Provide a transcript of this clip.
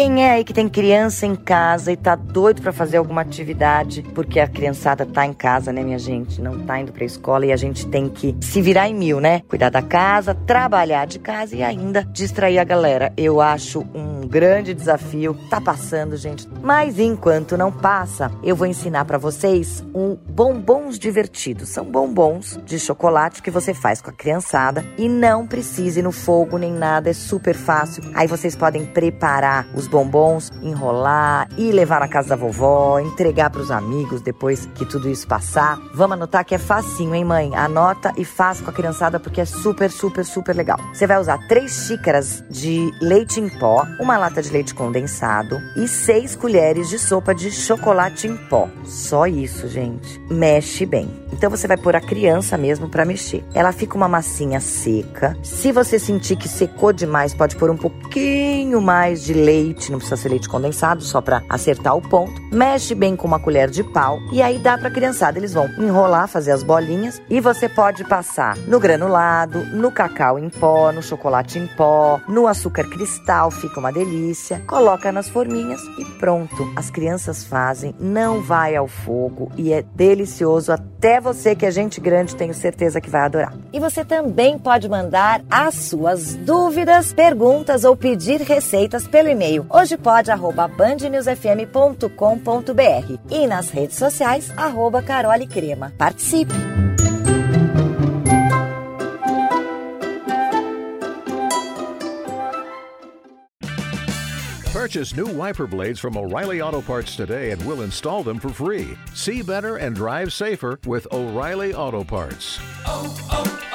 Quem é aí que tem criança em casa e tá doido para fazer alguma atividade, porque a criançada tá em casa, né, minha gente? Não tá indo pra escola e a gente tem que se virar em mil, né? Cuidar da casa, trabalhar de casa e ainda distrair a galera. Eu acho um grande desafio. Tá passando, gente. Mas enquanto não passa, eu vou ensinar para vocês um bombons divertidos. São bombons de chocolate que você faz com a criançada e não precise no fogo nem nada, é super fácil. Aí vocês podem preparar os bombons, enrolar e levar na casa da vovó, entregar para os amigos depois que tudo isso passar. Vamos anotar que é facinho, hein, mãe? Anota e faz com a criançada porque é super, super, super legal. Você vai usar três xícaras de leite em pó, uma lata de leite condensado e seis colheres de sopa de chocolate em pó. Só isso, gente. Mexe bem. Então você vai pôr a criança mesmo para mexer. Ela fica uma massinha seca. Se você sentir que secou demais, pode pôr um pouquinho mais de leite, não precisa ser leite condensado, só para acertar o ponto. Mexe bem com uma colher de pau e aí dá para criançada. Eles vão enrolar, fazer as bolinhas e você pode passar no granulado, no cacau em pó, no chocolate em pó, no açúcar cristal, fica uma delícia. Coloca nas forminhas e pronto. As crianças fazem, não vai ao fogo e é delicioso até você que é gente grande, tenho certeza que vai adorar. E você também pode mandar as suas dúvidas, perguntas ou pedir receitas pelo e-mail hojepod@bandnewsfm.com.br e nas redes sociais arroba Carole Crema. Participe! Purchase new wiper blades from O'Reilly Auto Parts today and we'll install them for free. See better and drive safer with O'Reilly Auto Parts. oh, oh,